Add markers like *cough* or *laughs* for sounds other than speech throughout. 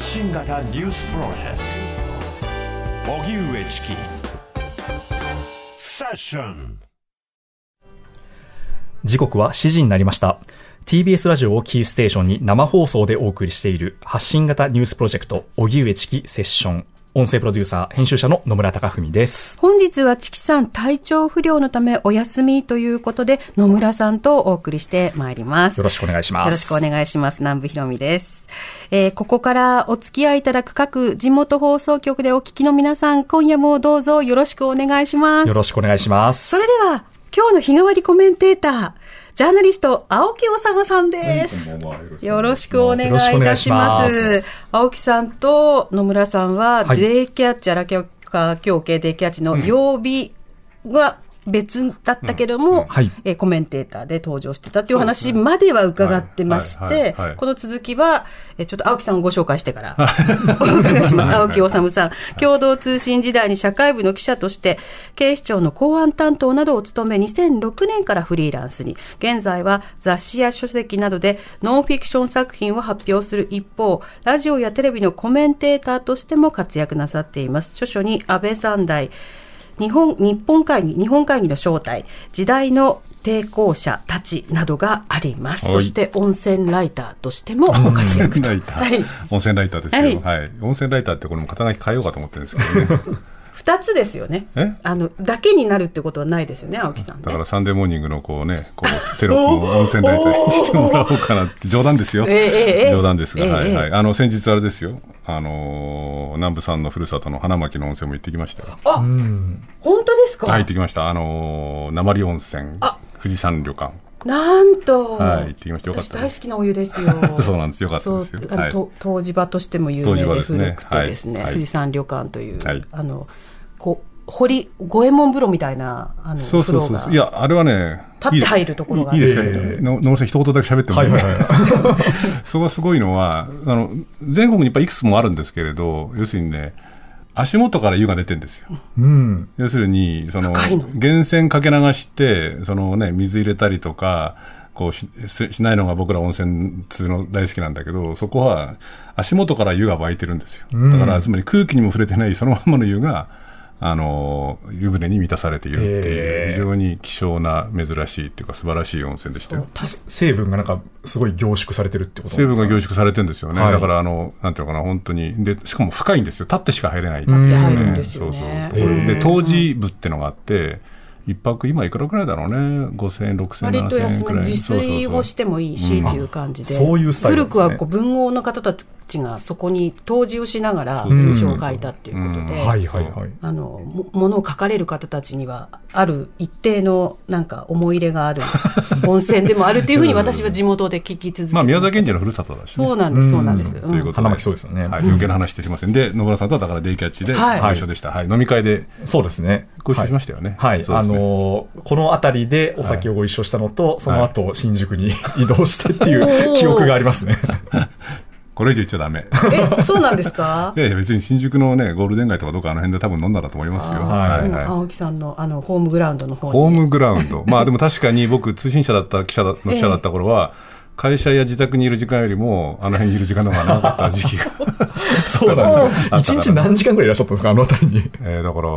発信型ニュースプロジェクト。荻上チキ。セッション。時刻は7時になりました。TBS ラジオをキーステーションに生放送でお送りしている発信型ニュースプロジェクト荻上チキセッション。音声プロデューサー、編集者の野村貴文です。本日はチキさん体調不良のためお休みということで、野村さんとお送りしてまいります。よろしくお願いします。よろしくお願いします。南部ひろみです。えー、ここからお付き合いいただく各地元放送局でお聞きの皆さん、今夜もどうぞよろしくお願いします。よろしくお願いします。それでは、今日の日替わりコメンテーター、ジャーナリスト、青木治さんです。よろしくお願いいたします。青木さんと野村さんは、デイキャッチ、荒川協系デイキャッチの曜日が、別だったけども、えー、コメンテーターで登場してたという話までは伺ってまして、この続きは、えー、ちょっと青木さんをご紹介してから。*laughs* お伺いします。青木治さん、共同通信時代に社会部の記者として、警視庁の公安担当などを務め、2006年からフリーランスに、現在は雑誌や書籍などでノンフィクション作品を発表する一方、ラジオやテレビのコメンテーターとしても活躍なさっています。著書に安倍三代、日本日本会議日本会議の正体時代の抵抗者たちなどがあります。そして温泉ライターとしてもご活躍ライター、はい、温泉ライターですけど、はい、はい、温泉ライターってこれも肩書き変えようかと思ってるんですけどね。二つですよね。あのだけになるってことはないですよね、青木さん、ね、だからサンデーモーニングのこうね、こう *laughs* テロップを温泉ライターにしてもらおうかなって *laughs* 冗談ですよ。えー、冗談ですが、えー、はいはい。あの先日あれですよ。あの南部さんのふるさとの花巻の温泉も行ってきましたよ。あ、本当ですか？はい、行ってきました。あの鉛温泉、富士山旅館。なんと、はい、行ってきました。よかった大好きなお湯ですよ。*laughs* そうなんです。よかったですよ。あの、はい、湯治場としても有名で古くてですね、富士山旅館という、あの、こう、堀、五右衛門風呂みたいな、あの、そうそうそう。いや、あれはね、立って入るところがいいですか、野村さん、一言だけ喋ってもいい。ですか、*laughs* そこがすごいのは、あの、全国にいっぱいいくつもあるんですけれど、要するにね、足元から湯が出てるんですよ。うん、要するに、その、源泉かけ流して、そのね、水入れたりとか、こうししないのが僕ら温泉通の大好きなんだけど、そこは足元から湯が湧いてるんですよ。だから、つまり空気にも触れてないそのままの湯が、あの湯船に満たされているっていう、非常に希少な、珍しいっていうか、素晴らしい温泉でしたよ。成分がなんか、すごい凝縮されてるってこと成分が凝縮されてるんですよね、はい、だからあの、なんていうのかな、本当に。で、しかも深いんですよ、立ってしか入れない、立って入るんですよ、ね、そうそうで湯治部っていうのがあって、一泊今いくらぐらいだろうね？5000円6000円7000円くらい。自炊をしてもいいしっていう感じで、そういうスタイル、ね、古くはこう文豪の方たちがそこに湯治をしながら文章を書いたっていうことで、あのものを書かれる方たちにはある一定のなんか思い入れがある *laughs* 温泉でもあるっていうふうに私は地元で聞き続けてまあ宮崎県人のふるさとだし、ね、そうなんですそうなんです、うん、ということ花巻そうですよね、はい、余計な話してしません。で野村さんとはだからデイキャッチでご一緒でした、はい、飲み会でそうですね。ご一緒しましたよね。はい、あのこの辺りでお酒をご一緒したのと、その後新宿に *laughs* 移動してっていう記憶がありますね *laughs* これ以上言っちゃだめ。え、そうなんですか？*laughs* いやいや、別に新宿のね、ゴールデン街とかどっかあの辺で多分飲んだらと思いますよ。はいはい、青木さんのあのホームグラウンドの方ホームグラウンド。*laughs* まあでも確かに僕、通信社だった記者の記者だった頃は、会社や自宅にいる時間よりも、あの辺にいる時間の方が長かった時期が。*laughs* そうなんです一日何時間ぐらいいらっしゃったんですか、あの辺りに。えー、だから、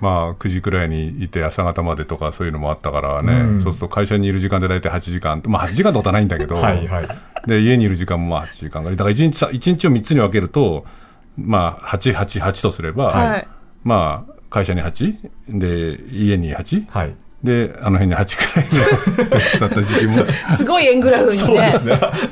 まあ、9時くらいにいて朝方までとかそういうのもあったからね、うん、そうすると会社にいる時間で大体8時間、まあ8時間ってことはないんだけど、*laughs* はいはい、で、家にいる時間もまあ8時間ぐらい。だから1日、1日を3つに分けると、まあ8、8、8とすれば、はい、まあ、会社に8、で、家に8、はい、で、あの辺に8くらいだ *laughs* った時期も。すごい円グラフにね、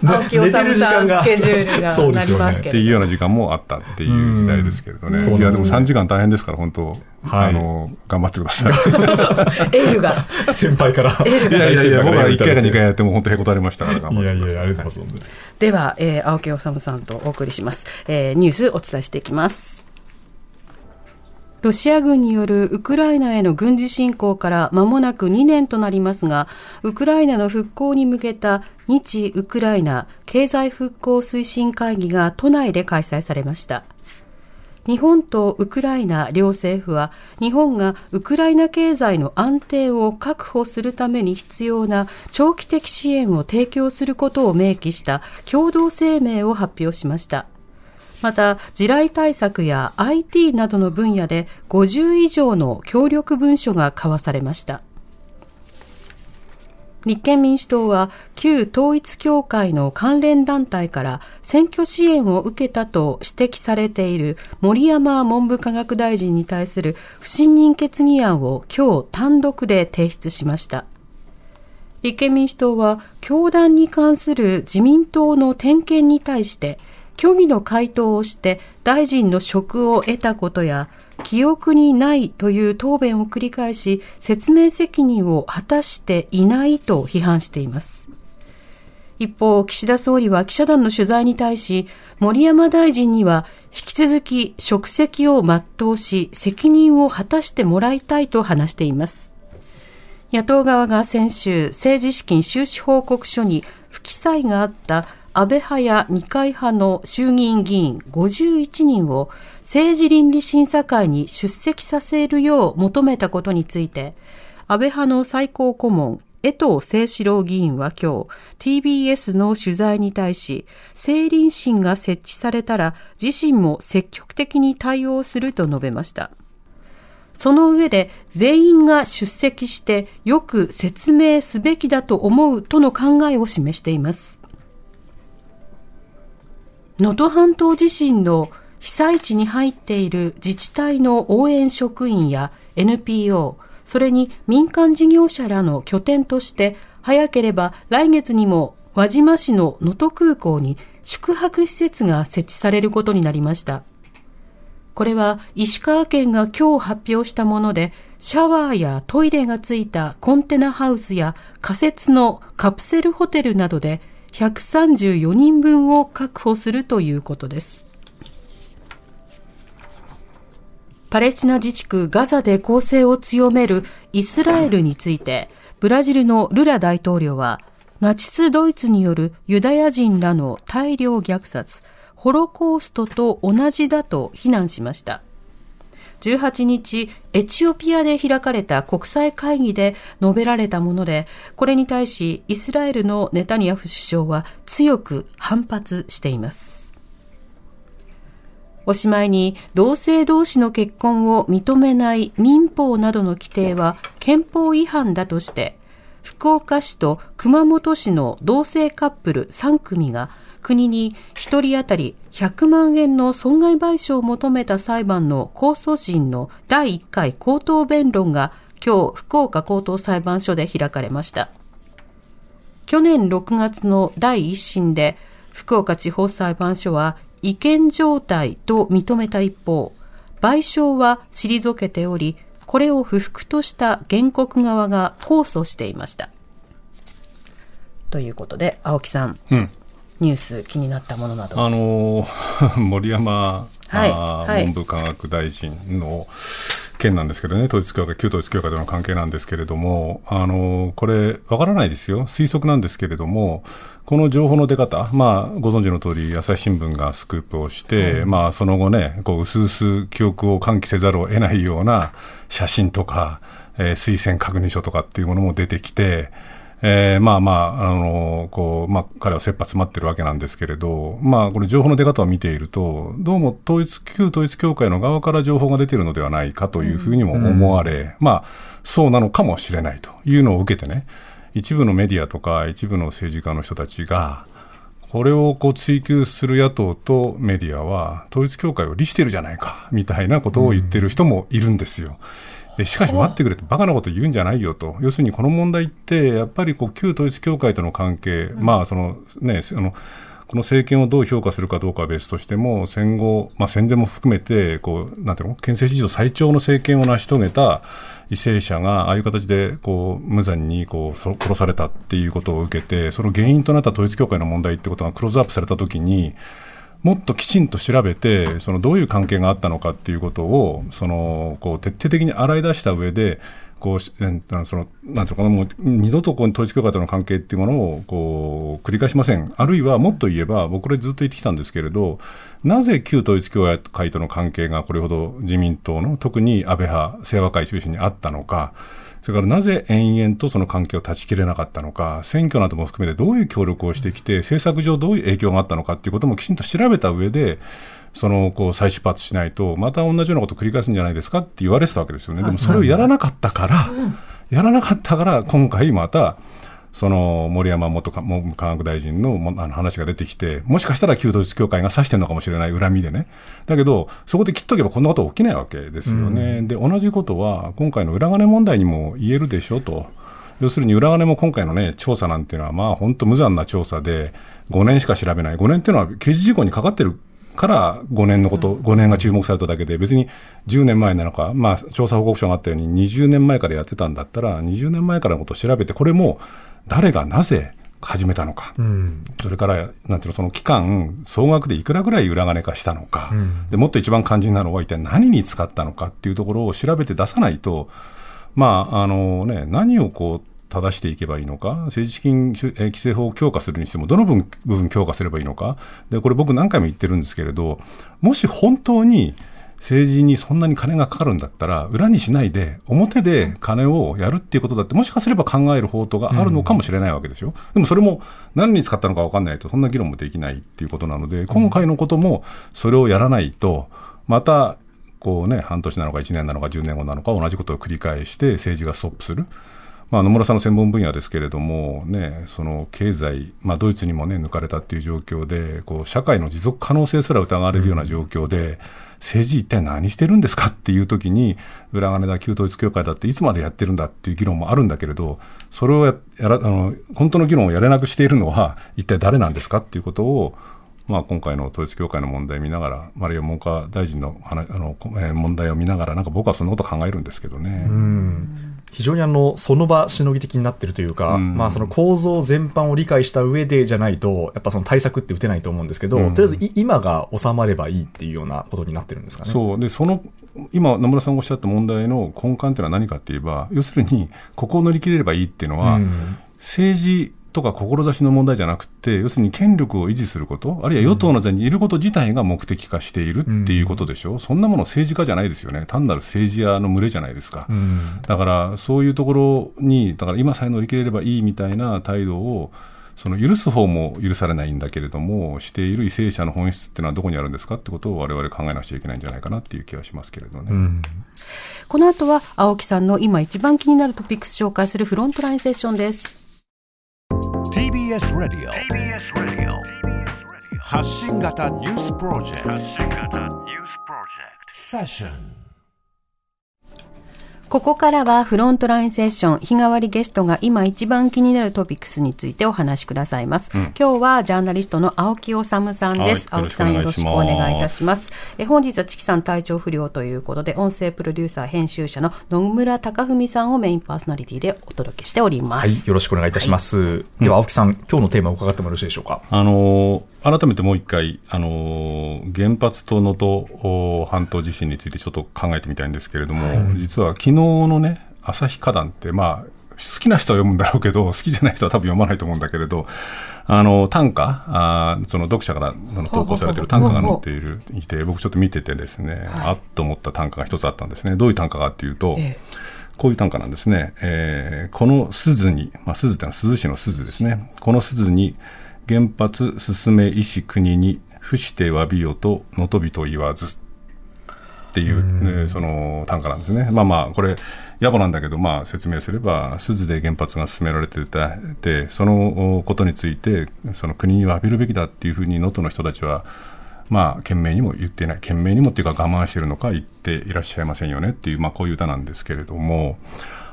青木治さんスケジュールが *laughs* なりますけど、っていうような時間もあったっていう時代ですけれどね。いや、でも3時間大変ですから、本当、あの、頑張ってください。*laughs* エールが。先輩から。エールが。いやいやいや、僕は1回か2回やっても本当へこたれましたからいやいや、ありがとうございます。では、えー、青木治さんとお送りします。えー、ニュースお伝えしていきます。ロシア軍によるウクライナへの軍事侵攻から間もなく2年となりますが、ウクライナの復興に向けた日ウクライナ経済復興推進会議が都内で開催されました。日本とウクライナ両政府は日本がウクライナ経済の安定を確保するために必要な長期的支援を提供することを明記した共同声明を発表しました。また、地雷対策や IT などの分野で50以上の協力文書が交わされました。立憲民主党は旧統一教会の関連団体から選挙支援を受けたと指摘されている森山文部科学大臣に対する不信任決議案を今日単独で提出しました。立憲民主党は教団に関する自民党の点検に対して虚偽の回答をして大臣の職を得たことや記憶にないという答弁を繰り返し、説明責任を果たしていないと批判しています。一方、岸田総理は記者団の取材に対し、森山大臣には引き続き職責を全うし、責任を果たしてもらいたいと話しています。野党側が先週、政治資金収支報告書に不記載があった安倍派や二階派の衆議院議員51人を政治倫理審査会に出席させるよう求めたことについて、安倍派の最高顧問、江藤誠志郎議員は今日、TBS の取材に対し、政倫審が設置されたら自身も積極的に対応すると述べました。その上で全員が出席してよく説明すべきだと思うとの考えを示しています。能登半島地震の被災地に入っている自治体の応援職員や NPO、それに民間事業者らの拠点として、早ければ来月にも輪島市の能登空港に宿泊施設が設置されることになりました。これは石川県が今日発表したもので、シャワーやトイレがついたコンテナハウスや仮設のカプセルホテルなどで134人分を確保するということです。パレスチナ自治区ガザで攻勢を強めるイスラエルについて、ブラジルのルラ大統領は、ナチスドイツによるユダヤ人らの大量虐殺、ホロコーストと同じだと非難しました。18日、エチオピアで開かれた国際会議で述べられたもので、これに対しイスラエルのネタニヤフ首相は強く反発しています。おしまいに、同性同士の結婚を認めない民法などの規定は憲法違反だとして、福岡市と熊本市の同性カップル3組が国に1人当たり100万円の損害賠償を求めた裁判の控訴審の第1回口頭弁論が今日福岡高等裁判所で開かれました。去年6月の第1審で福岡地方裁判所は違憲状態と認めた一方、賠償は退けており、これを不服とした原告側が控訴していました。ということで、青木さん、うん、ニュース気になったものなど。あの *laughs* 森山、はい、文部科学大臣の件なんですけどね、統一教会、旧統一教会との関係なんですけれども、あのこれ、わからないですよ、推測なんですけれども、この情報の出方、まあ、ご存知の通り、朝日新聞がスクープをして、うん、まあ、その後ね、こう、うすうす記憶を喚起せざるを得ないような写真とか、えー、推薦確認書とかっていうものも出てきて、えー、まあまあ、あの、こう、まあ、彼は切羽詰まってるわけなんですけれど、まあ、これ情報の出方を見ていると、どうも統一、旧統一教会の側から情報が出ているのではないかというふうにも思われ、うん、まあ、そうなのかもしれないというのを受けてね、一部のメディアとか一部の政治家の人たちが、これをこう追及する野党とメディアは、統一教会を利してるじゃないか、みたいなことを言ってる人もいるんですよ。うんしかし待ってくれと、バカなこと言うんじゃないよと、要するにこの問題って、やっぱりこう旧統一教会との関係、うん、まあそのね、あのこの政権をどう評価するかどうかは別としても、戦後、まあ、戦前も含めてこう、なんていうの、憲政史上最長の政権を成し遂げた為政者が、ああいう形でこう無残にこう殺されたっていうことを受けて、その原因となった統一教会の問題ってことがクローズアップされたときに、もっときちんと調べて、そのどういう関係があったのかっていうことを、そのこう徹底的に洗い出した上で、こうそのなんていうかな、もう二度とこう統一教会との関係っていうものをこう繰り返しません、あるいはもっと言えば、僕、これずっと言ってきたんですけれど、なぜ旧統一教会との関係がこれほど自民党の、特に安倍派、清和会中心にあったのか。それからなぜ延々とその関係を断ち切れなかったのか、選挙なども含めてどういう協力をしてきて、政策上どういう影響があったのかということもきちんと調べた上で、そのこう再出発しないと、また同じようなことを繰り返すんじゃないですかって言われてたわけですよね、でもそれをやらなかったから、やらなかったから、今回また、その森山元文部科学大臣のあの話が出てきて、もしかしたら旧統一教会が指してるのかもしれない恨みでね、だけど、そこで切っとけばこんなこと起きないわけですよね、うん、で同じことは、今回の裏金問題にも言えるでしょと。要するに裏金も今回の、ね、調査なんていうのは、まあ、本当無残な調査で、5年しか調べない、5年っていうのは刑事事故にかかってるから5年のこと、5年が注目されただけで、別に10年前なのか、まあ、調査報告書があったように、20年前からやってたんだったら、20年前からのことを調べて、これも誰がなぜ始めたのか、うん、それからなんていうのその期間、総額でいくらぐらい裏金化したのか、うん、でもっと一番肝心なのは、一体何に使ったのかっていうところを調べて出さないと、まああのね、何をこう正していけばいいのか、政治資金規正法を強化するにしても、どの部分強化すればいいのか、でこれ、僕、何回も言ってるんですけれど、もし本当に政治にそんなに金がかかるんだったら、裏にしないで、表で金をやるっていうことだって、もしかすれば考える法とがあるのかもしれないわけですよ。でもそれも何に使ったのか分かんないと、そんな議論もできないっていうことなので、今回のこともそれをやらないと、また、こうね、半年なのか1年なのか10年後なのか同じことを繰り返して政治がストップする。まあ、野村さんの専門分野ですけれども、ね、その経済、まあ、ドイツにも、ね、抜かれたっていう状況でこう、社会の持続可能性すら疑われるような状況で、うん、政治一体何してるんですかっていう時に、裏金だ、旧統一教会だっていつまでやってるんだっていう議論もあるんだけれど、それをやらあの本当の議論をやれなくしているのは、一体誰なんですかっていうことを、まあ、今回の統一教会の問題を見ながら、あるいは文科大臣の話あの、えー、問題を見ながら、なんか僕はそんなこと考えるんですけどね。うん非常にあのその場しのぎ的になってるというか、うん、まあ、その構造全般を理解した上でじゃないと、やっぱその対策って打てないと思うんですけど、うん、とりあえず今が収まればいいっていうようなことになってるんですかね。そう。でその今、野村さんがおっしゃった問題の根幹っていうのは何かって言えば、要するに、ここを乗り切れればいいっていうのは、うん、政治とか志の問題じゃなくて、要するに権力を維持すること、あるいは与党の座にいること自体が目的化しているっていうことでしょ、うん、そんなもの政治家じゃないですよね、単なる政治家の群れじゃないですか、うん、だからそういうところに、だから今さえ乗り切れればいいみたいな態度を、その許す方も許されないんだけれども、している為政者の本質っていうのはどこにあるんですかってことを我々考えなくちゃいけないんじゃないかなっていう気はしますけれどね。うん、この後は青木さんの今一番気になるトピックス紹介するフロントラインセッションです。TBS ラディオ発信型ニュースプロジェクト。セッションここからはフロントラインセッション、日替わりゲストが今一番気になるトピックスについてお話しくださいます。うん、今日はジャーナリストの青木治さんです。はい、青木さんよろしくお願いいたします。え本日はチキさん体調不良ということで、音声プロデューサー編集者の野村貴文さんをメインパーソナリティでお届けしております。はい、よろしくお願いいたします。はい、では青木さん、今日のテーマを伺ってもよろしいでしょうか？あのー改めてもう一回、あの原発と能登半島地震についてちょっと考えてみたいんですけれども、はい、実は昨日のね、旭花壇って、まあ、好きな人は読むんだろうけど、好きじゃない人は多分読まないと思うんだけれど、あの、短歌、あその読者から投稿されている短歌が載っている、いて、僕ちょっと見ててですね、はい、あっと思った短歌が一つあったんですね。どういう短歌かっていうと、ええ、こういう短歌なんですね。えー、この鈴に、まあ、鈴ってのは鈴市の鈴ですね。この鈴に、原発進め医師国に伏して詫びよとのとびと言わずっていう、ね、その短歌なんですね。まあまあ、これ、野暮なんだけど、まあ説明すれば、鈴で原発が進められてて、そのことについて、その国に詫びるべきだっていうふうに能登の人たちは、まあ、懸命にも言っていない、懸命にもっていうか我慢しているのか言っていらっしゃいませんよね。っていう、まあこういう歌なんですけれども、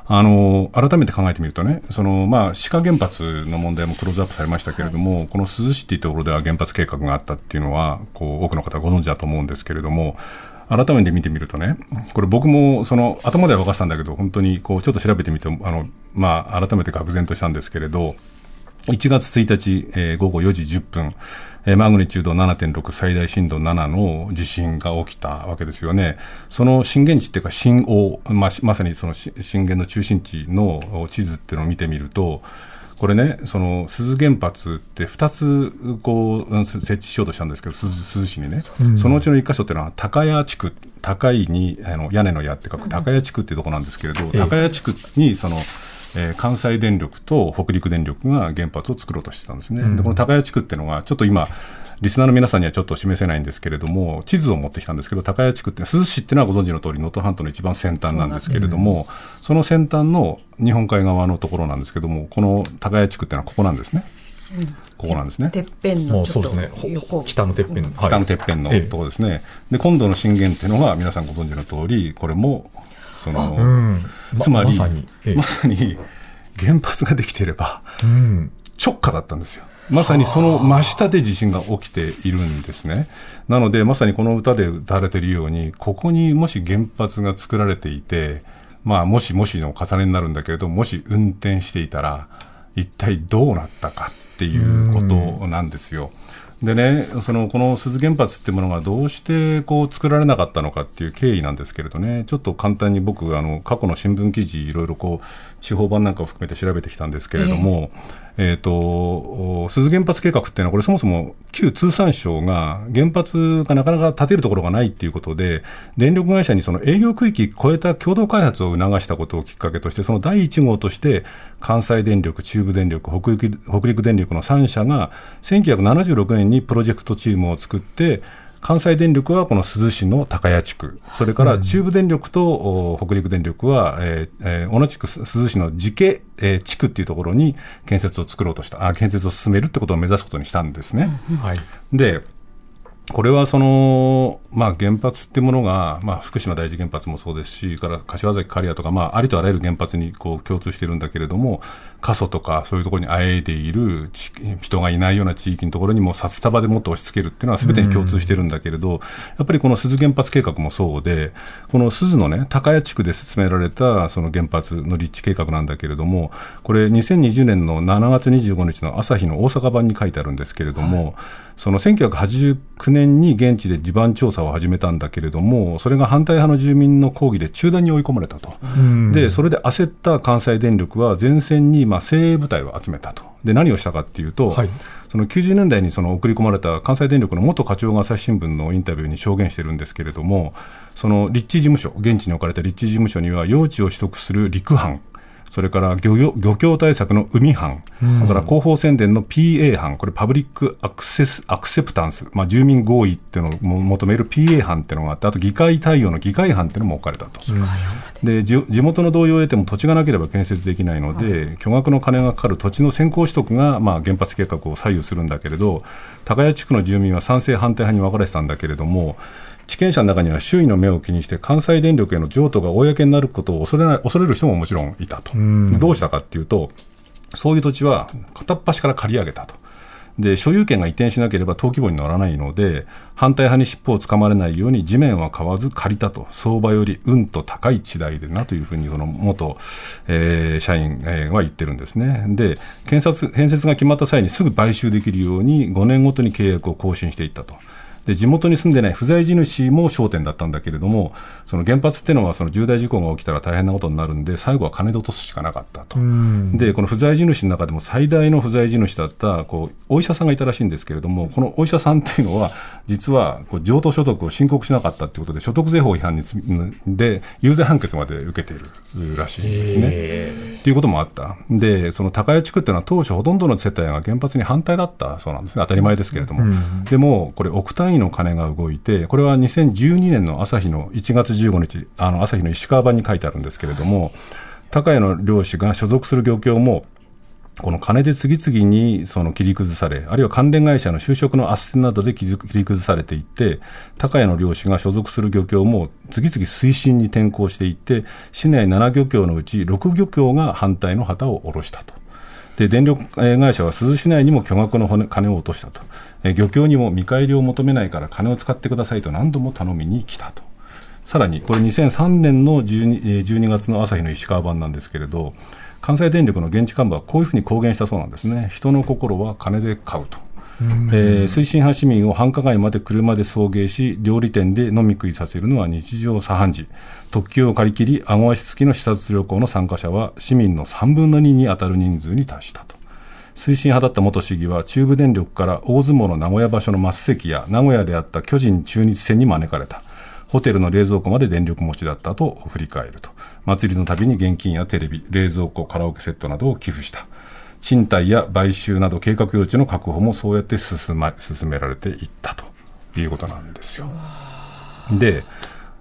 あの改めて考えてみるとね、そのまあ、原発の問題もクローズアップされましたけれども、はい、この珠洲市っていうところでは原発計画があったっていうのは、こう多くの方ご存知だと思うんですけれども、改めて見てみるとね、これ僕もその頭では分かってたんだけど、本当にこうちょっと調べてみて、あのまあ、改めて愕然としたんですけれど、1月1日、えー、午後4時10分、えマグニチュード7.6最大震度7の地震が起きたわけですよね。その震源地っていうか震央、まあ、まさにその震源の中心地の地図っていうのを見てみると、これね、その鈴原発って2つこう設置しようとしたんですけど、珠洲市にね、うん、そのうちの1箇所っていうのは、高谷地区、高いにあの屋根の屋って書く高谷地区っていうところなんですけれど、高谷地区にそのえー、関西電力と北陸電力が原発を作ろうとしてたんですね。うん、でこの高谷地区っていうのがちょっと今リスナーの皆さんにはちょっと示せないんですけれども、地図を持ってきたんですけど、高谷地区って、珠洲市っていうのはご存知の通り、能登半島の一番先端なんですけれども、その先端の日本海側のところなんですけども、この高谷地区っていうのはここなんですね。うん、ここなんですね。てっぺんのそうですね。北のてっぺん、北のてっぺんのところですね。で、今度の震源っていうのは皆さんご存知の通り、これもその、うん、つまり、まさに、まさに原発ができていれば、うん、直下だったんですよ。まさにその真下で地震が起きているんですね。なので、まさにこの歌で歌われているように、ここにもし原発が作られていて、まあ、もしもしの重ねになるんだけれども、もし運転していたら、一体どうなったかっていうことなんですよ。でね、そのこの鈴原発ってものがどうしてこう作られなかったのかっていう経緯なんですけれどね、ちょっと簡単に僕、あの過去の新聞記事、いろいろこう地方版なんかを含めて調べてきたんですけれども、えーえ、ー、と、鈴原発計画っていうのは、これそもそも旧通産省が原発がなかなか建てるところがないっていうことで、電力会社にその営業区域超えた共同開発を促したことをきっかけとして、その第1号として、関西電力、中部電力、北陸北陸電力の3社が、1976年にプロジェクトチームを作って、関西電力はこの珠洲市の高谷地区、それから中部電力と北陸電力は、えーえー、同じく珠洲市の寺家、えー、地区っていうところに建設を作ろうとしたあ、建設を進めるってことを目指すことにしたんですね。はい、でこれはその、まあ、原発っていうものが、まあ、福島第一原発もそうですし、から柏崎刈谷とか、まあ、ありとあらゆる原発にこう共通しているんだけれども、過疎とかそういうところにあえいでいる人がいないような地域のところにも札束でもっと押し付けるっていうのはすべてに共通しているんだけれど、やっぱりこの鈴原発計画もそうで、この鈴のね、高谷地区で進められたその原発の立地計画なんだけれども、これ2020年の7月25日の朝日の大阪版に書いてあるんですけれども、はい。その1989年に現地で地盤調査を始めたんだけれども、それが反対派の住民の抗議で中断に追い込まれたと、でそれで焦った関西電力は前線にまあ精鋭部隊を集めたと、で何をしたかっていうと、はい、その90年代にその送り込まれた関西電力の元課長が朝日新聞のインタビューに証言してるんですけれども、その立地事務所、現地に置かれた立地事務所には、用地を取得する陸班、それから漁業漁協対策の海班、うん、から広報宣伝の PA 班、これパブリックアクセスアクセプタンス、まあ、住民合意っていうのを求める PA 班っていうのがあって、あと議会対応の議会班っていうのも置かれたと。で。地元の同意を得ても土地がなければ建設できないので、はい、巨額の金がかかる土地の先行取得が、まあ、原発計画を左右するんだけれど、高谷地区の住民は賛成、反対派に分かれてたんだけれども、地権者の中には周囲の目を気にして関西電力への譲渡が公になることを恐れない恐れる人ももちろんいたと、どうしたかっていうと、そういう土地は片っ端から借り上げたと。で所有権が移転しなければ登記簿に乗らないので反対派に尻尾をつかまれないように地面は買わず借りたと相場よりうんと高い地代でなというふうにその元、えー、社員、えー、は言ってるんですねで建設建設が決まった際にすぐ買収できるように5年ごとに契約を更新していったと。で地元に住んでない不在地主も焦点だったんだけれども、その原発っていうのはその重大事故が起きたら大変なことになるんで、最後は金で落とすしかなかったと、でこの不在地主の中でも最大の不在地主だったこうお医者さんがいたらしいんですけれども、このお医者さんっていうのは、実はこう譲渡所得を申告しなかったということで、所得税法違反にで有罪判決まで受けているらしいんですね。ということもあった。で、その高谷地区っていうのは当初ほとんどの世帯が原発に反対だったそうなんですね。当たり前ですけれども。でも、これ億単位の金が動いて、これは2012年の朝日の1月15日、あの朝日の石川版に書いてあるんですけれども、高谷の漁師が所属する漁協も、この金で次々にその切り崩され、あるいは関連会社の就職の斡旋などで切り崩されていって、高谷の漁師が所属する漁協も次々推進に転向していって、市内7漁協のうち6漁協が反対の旗を下ろしたと。で電力会社は珠洲市内にも巨額の金を落としたと、漁協にも見返りを求めないから金を使ってくださいと何度も頼みに来たと。さらに、これ2003年の 12, 12月の朝日の石川版なんですけれど、関西電力の現地幹部はこういうふうに公言したそうなんですね。人の心は金で買うと。えー、推進派市民を繁華街まで車で送迎し、料理店で飲み食いさせるのは日常茶飯事。特急を借り切り、顎足付きの視察旅行の参加者は市民の3分の2に当たる人数に達したと。推進派だった元市議は中部電力から大相撲の名古屋場所の末席や名古屋であった巨人中日戦に招かれた。ホテルの冷蔵庫まで電力持ちだったと振り返ると。祭りのたびに現金やテレビ、冷蔵庫、カラオケセットなどを寄付した。賃貸や買収など計画用地の確保もそうやって進,、ま、進められていったということなんですよ。で、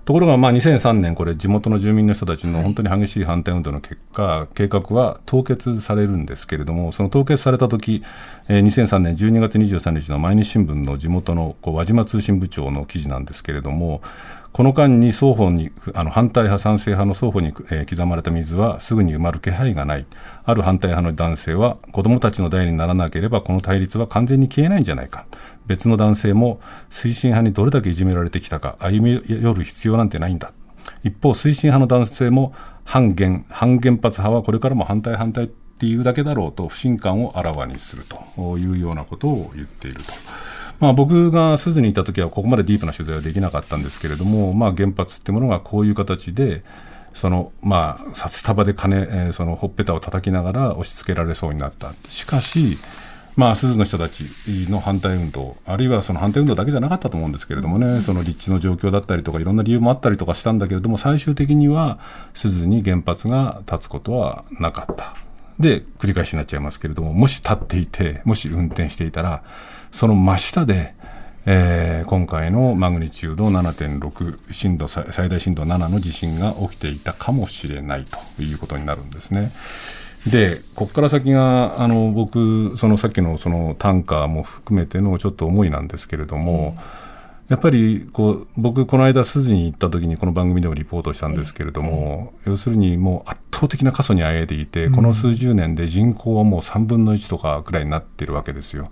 ところがまあ2003年、これ、地元の住民の人たちの本当に激しい反対運動の結果、計画は凍結されるんですけれども、その凍結されたとき、えー、2003年12月23日の毎日新聞の地元のこう輪島通信部長の記事なんですけれども、この間に双方に、あの反対派、賛成派の双方に、えー、刻まれた水はすぐに埋まる気配がない。ある反対派の男性は、子供たちの代にならなければこの対立は完全に消えないんじゃないか。別の男性も推進派にどれだけいじめられてきたか歩み寄る必要なんてないんだ。一方、推進派の男性も反原、反原発派はこれからも反対反対っていうだけだろうと不信感をあらわにするというようなことを言っていると。まあ、僕が鈴にいた時はここまでディープな取材はできなかったんですけれども、まあ、原発ってものがこういう形で、そのまあ、札束で金、えー、そのほっぺたを叩きながら押し付けられそうになった。しかし、まあ、鈴の人たちの反対運動、あるいはその反対運動だけじゃなかったと思うんですけれどもね、その立地の状況だったりとか、いろんな理由もあったりとかしたんだけれども、最終的には鈴に原発が立つことはなかった。で、繰り返しになっちゃいますけれども、もし立っていて、もし運転していたら、その真下で、えー、今回のマグニチュード7.6震度最大震度7の地震が起きていたかもしれないということになるんですね。で、ここから先が、あの、僕、そのさっきのその短歌も含めてのちょっと思いなんですけれども、うん、やっぱり、こう、僕、この間、筋に行った時にこの番組でもリポートしたんですけれども、うん、要するにもう圧倒的な過疎にあえいでいて、この数十年で人口はもう3分の1とかくらいになってるわけですよ。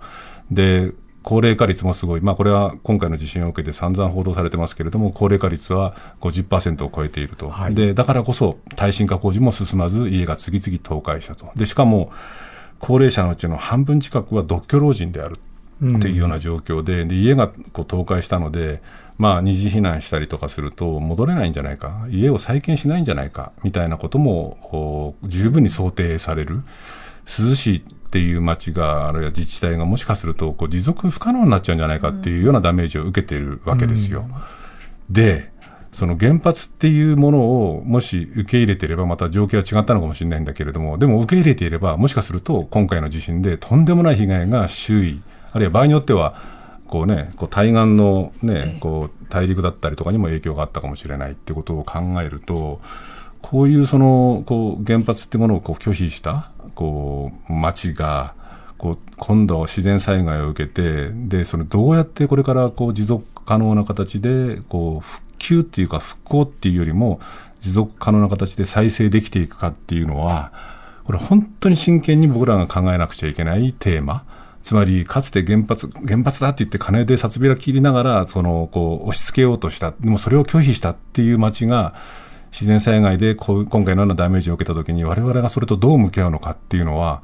で、高齢化率もすごい、まあ、これは今回の地震を受けて散々報道されてますけれども、高齢化率は50%を超えていると、はい、でだからこそ耐震化工事も進まず、家が次々倒壊したと、でしかも高齢者のうちの半分近くは独居老人であるっていうような状況で、で家がこう倒壊したので、まあ、二次避難したりとかすると、戻れないんじゃないか、家を再建しないんじゃないかみたいなことも十分に想定される。涼しいっていう町が、あるいは自治体がもしかするとこう持続不可能になっちゃうんじゃないかっていうようなダメージを受けているわけですよ。うん、で、その原発っていうものをもし受け入れていれば、また状況は違ったのかもしれないんだけれども、でも受け入れていれば、もしかすると今回の地震でとんでもない被害が周囲、あるいは場合によっては、こうね、こう対岸のね、こう大陸だったりとかにも影響があったかもしれないってことを考えると、こういうそのこう原発ってものをこう拒否したこう町がこう今度は自然災害を受けてでそれどうやってこれからこう持続可能な形でこう復旧っていうか復興っていうよりも持続可能な形で再生できていくかっていうのはこれ本当に真剣に僕らが考えなくちゃいけないテーマ。つまり、かつて原発、原発だって言って金で札びら切りながら、その、こう、押し付けようとした。でもそれを拒否したっていう街が、自然災害でこう今回のようなダメージを受けたときに、われわれがそれとどう向き合うのかっていうのは、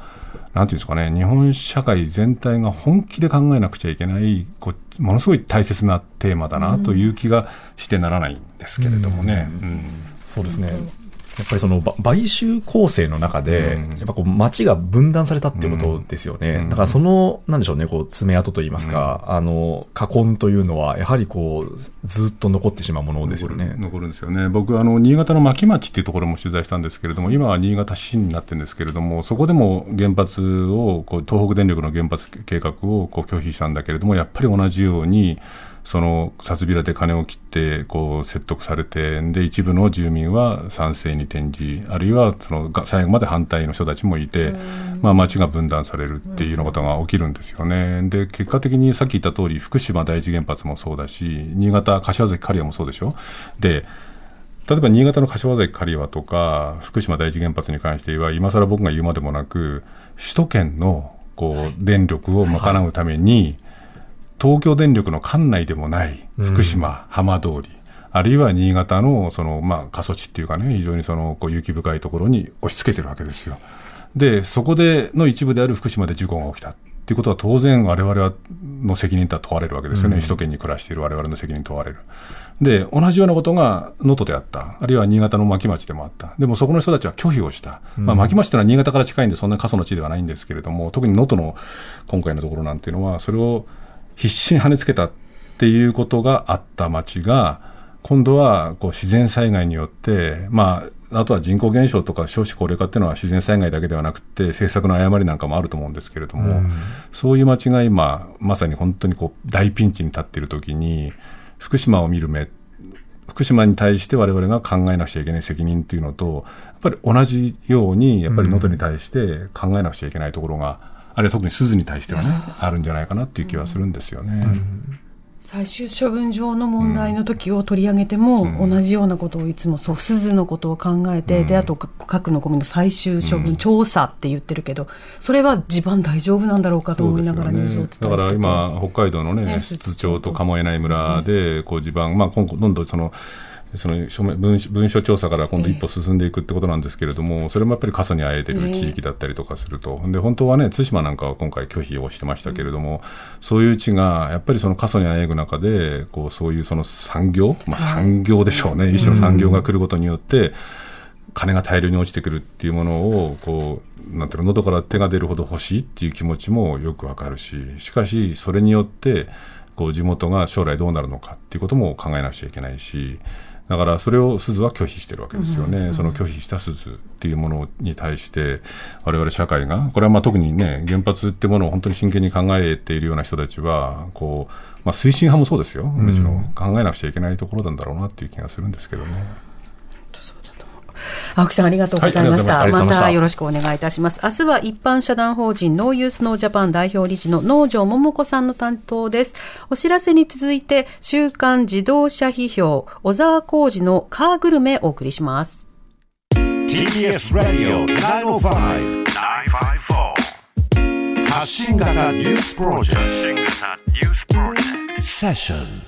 なんていうんですかね、日本社会全体が本気で考えなくちゃいけない、こうものすごい大切なテーマだなという気がしてならないんですけれどもね。うんうん、そうですね。やっぱりその買収構成の中で、やっぱこう街が分断されたっていうことですよね。だからその、なんでしょうね、こう爪痕といいますか、あの、禍根というのは、やはりこう、ずっと残ってしまうものですよね。残るんですよね。僕、あの、新潟の牧町っていうところも取材したんですけれども、今は新潟市になってるんですけれども、そこでも原発を、こう東北電力の原発計画をこう拒否したんだけれども、やっぱり同じように、その札びらで金を切ってこう説得されてで一部の住民は賛成に転じあるいはその最後まで反対の人たちもいて、まあ、町が分断されるっていうようなことが起きるんですよね。で結果的にさっき言った通り福島第一原発もそうだし新潟柏崎刈羽もそうでしょ？で例えば新潟の柏崎刈羽とか福島第一原発に関しては今更僕が言うまでもなく首都圏のこう電力を賄うために、はい東京電力の管内でもない福島、浜通り、あるいは新潟のその、まあ、過疎地っていうかね、非常にそのこう雪深いところに押し付けてるわけですよ。で、そこでの一部である福島で事故が起きた。っていうことは当然我々はの責任とは問われるわけですよね、うん、首都圏に暮らしている我々の責任問われる。で、同じようなことが能登であった、あるいは新潟の牧町でもあった、でもそこの人たちは拒否をした、まあ、牧町というのは新潟から近いんで、そんな過疎の地ではないんですけれども、特に能登の今回のところなんていうのは、それを必死に跳ねつけたっていうことがあった町が、今度はこう自然災害によって、まあ、あとは人口減少とか少子高齢化っていうのは自然災害だけではなくて政策の誤りなんかもあると思うんですけれども、うん、そういう町が今まさに本当にこう大ピンチに立っている時に福島を見る目福島に対して我々が考えなくちゃいけない責任っていうのとやっぱり同じようにやっぱり能登に対して考えなくちゃいけないところが、うん、あるいは特に鈴に対してはねあるんじゃないかなっていう気はするんですよね。うん。最終処分場の問題の時を取り上げても、うん、同じようなことをいつもそう鈴のことを考えて、うん、であと核のゴミの最終処分、調査って言ってるけどそれは地盤大丈夫なんだろうかと思いながらニュースを伝えて、ね、だから今北海道のね室長と鴨江内村でこう地盤、まあ、今後どんどんそのその文文書調査から今度一歩進んでいくってことなんですけれども、それもやっぱり過疎にあえてる地域だったりとかすると、で本当はね、対馬なんかは今回拒否をしてましたけれども、そういう地がやっぱりその過疎にあえぐ中で、こうそういうその産業、まあ、産業でしょうね、一種の産業が来ることによって、金が大量に落ちてくるっていうものをこうなんていうの喉から手が出るほど欲しいっていう気持ちもよくわかるししかしそれによってこう地元が将来どうなるのかっていうことも考えなくちゃいけないしだからそれを鈴は拒否してるわけですよね、うんうん、その拒否した鈴っていうものに対して、われわれ社会が、これはまあ特にね、原発ってものを本当に真剣に考えているような人たちは、こうまあ、推進派もそうですよ、むしろ考えなくちゃいけないところなんだろうなっていう気がするんですけどね。青木さんありがとうございました。はい、ままたよろしくお願いいたします。明日は一般社団法人ノーユースノージャパン代表理事の農場桃子さんの担当です。お知らせに続いて、週刊自動車批評、小沢浩二のカーグルメお送りします。TBS ラディオ905-954発信型ニュースプロジェクトセッション